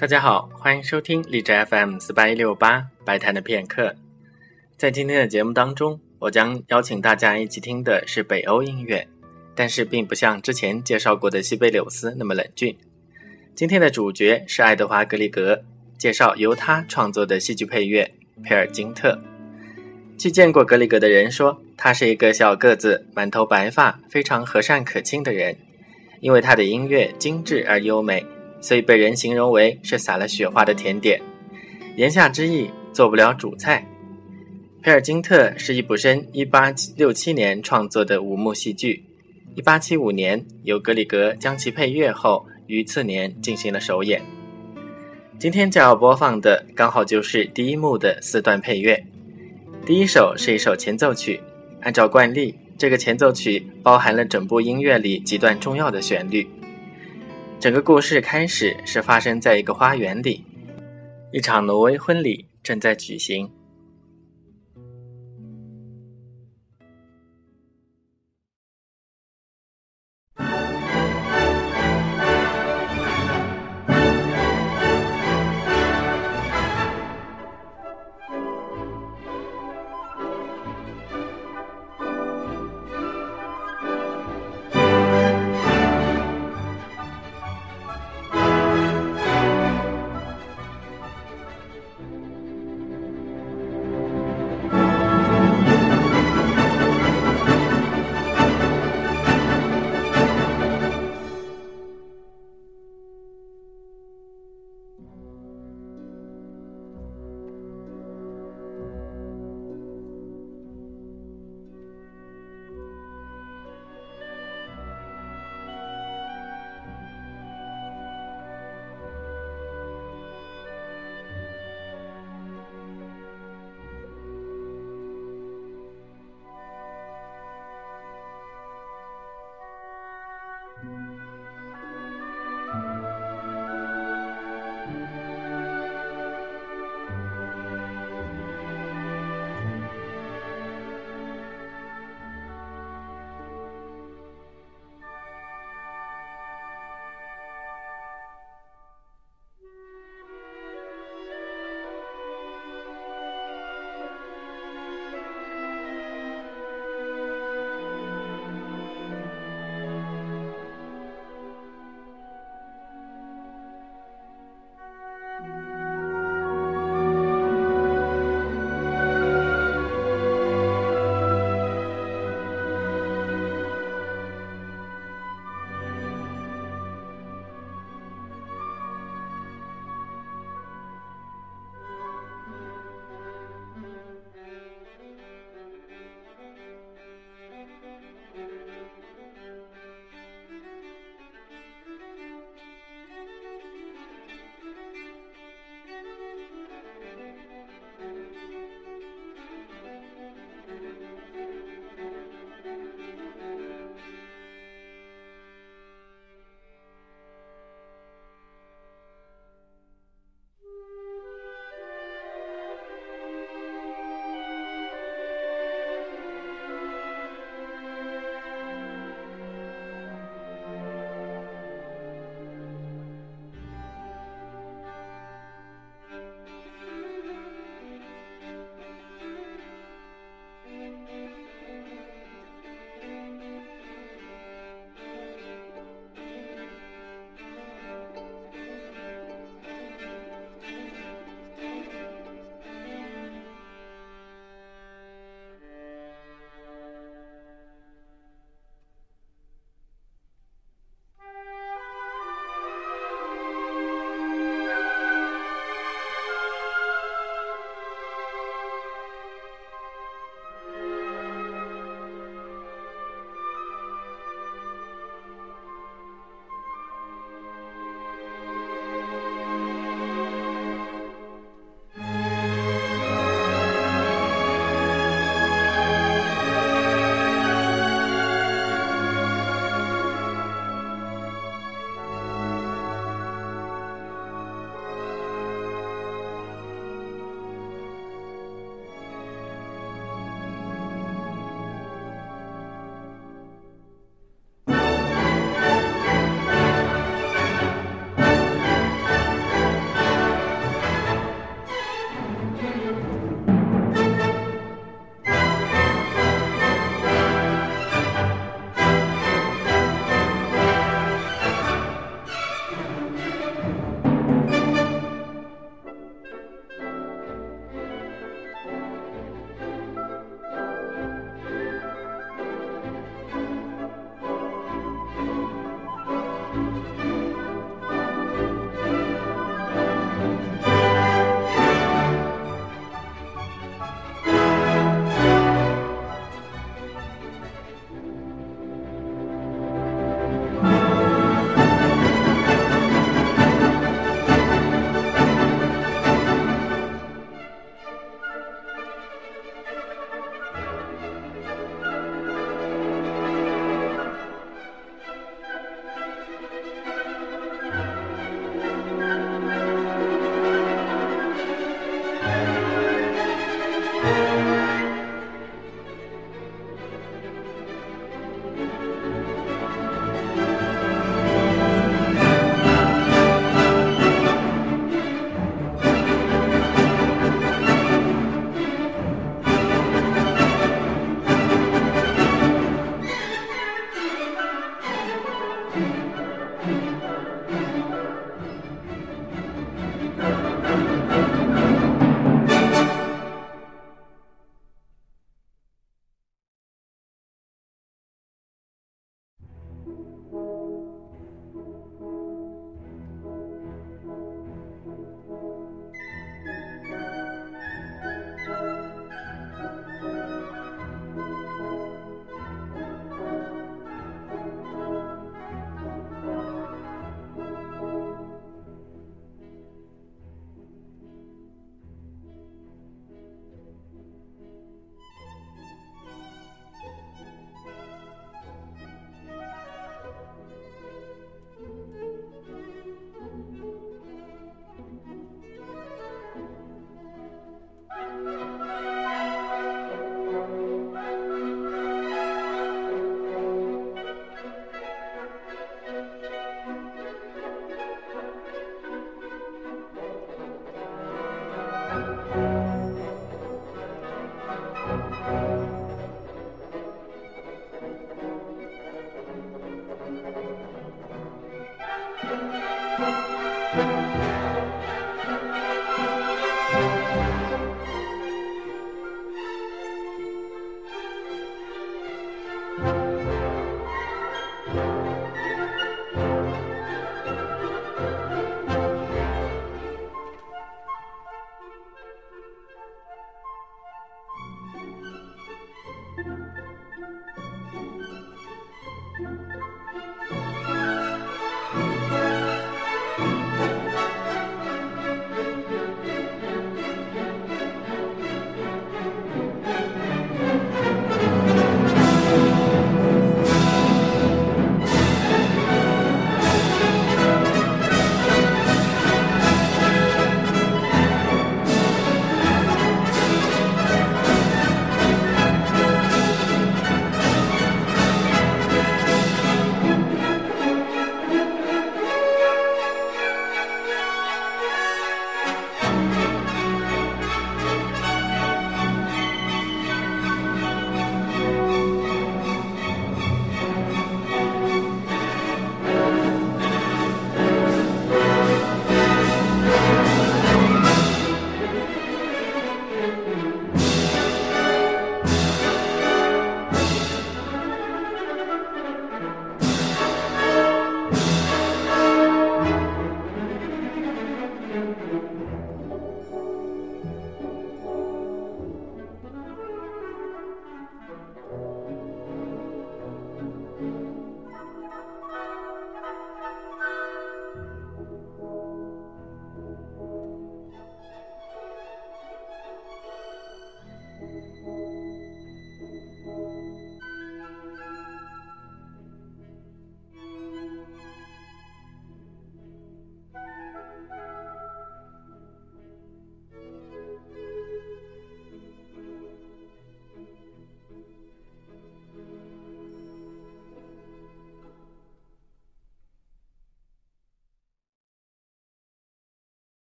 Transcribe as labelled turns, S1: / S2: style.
S1: 大家好，欢迎收听荔枝 FM 四八一六八白谈的片刻。在今天的节目当中，我将邀请大家一起听的是北欧音乐，但是并不像之前介绍过的西贝柳斯那么冷峻。今天的主角是爱德华·格里格，介绍由他创作的戏剧配乐《佩尔金特》。去见过格里格的人说，他是一个小个子、满头白发、非常和善可亲的人，因为他的音乐精致而优美。所以被人形容为是撒了雪花的甜点，言下之意做不了主菜。《佩尔金特》是易卜生1867年创作的五幕戏剧，1875年由格里格将其配乐后，于次年进行了首演。今天将要播放的刚好就是第一幕的四段配乐。第一首是一首前奏曲，按照惯例，这个前奏曲包含了整部音乐里几段重要的旋律。整个故事开始是发生在一个花园里，一场挪威婚礼正在举行。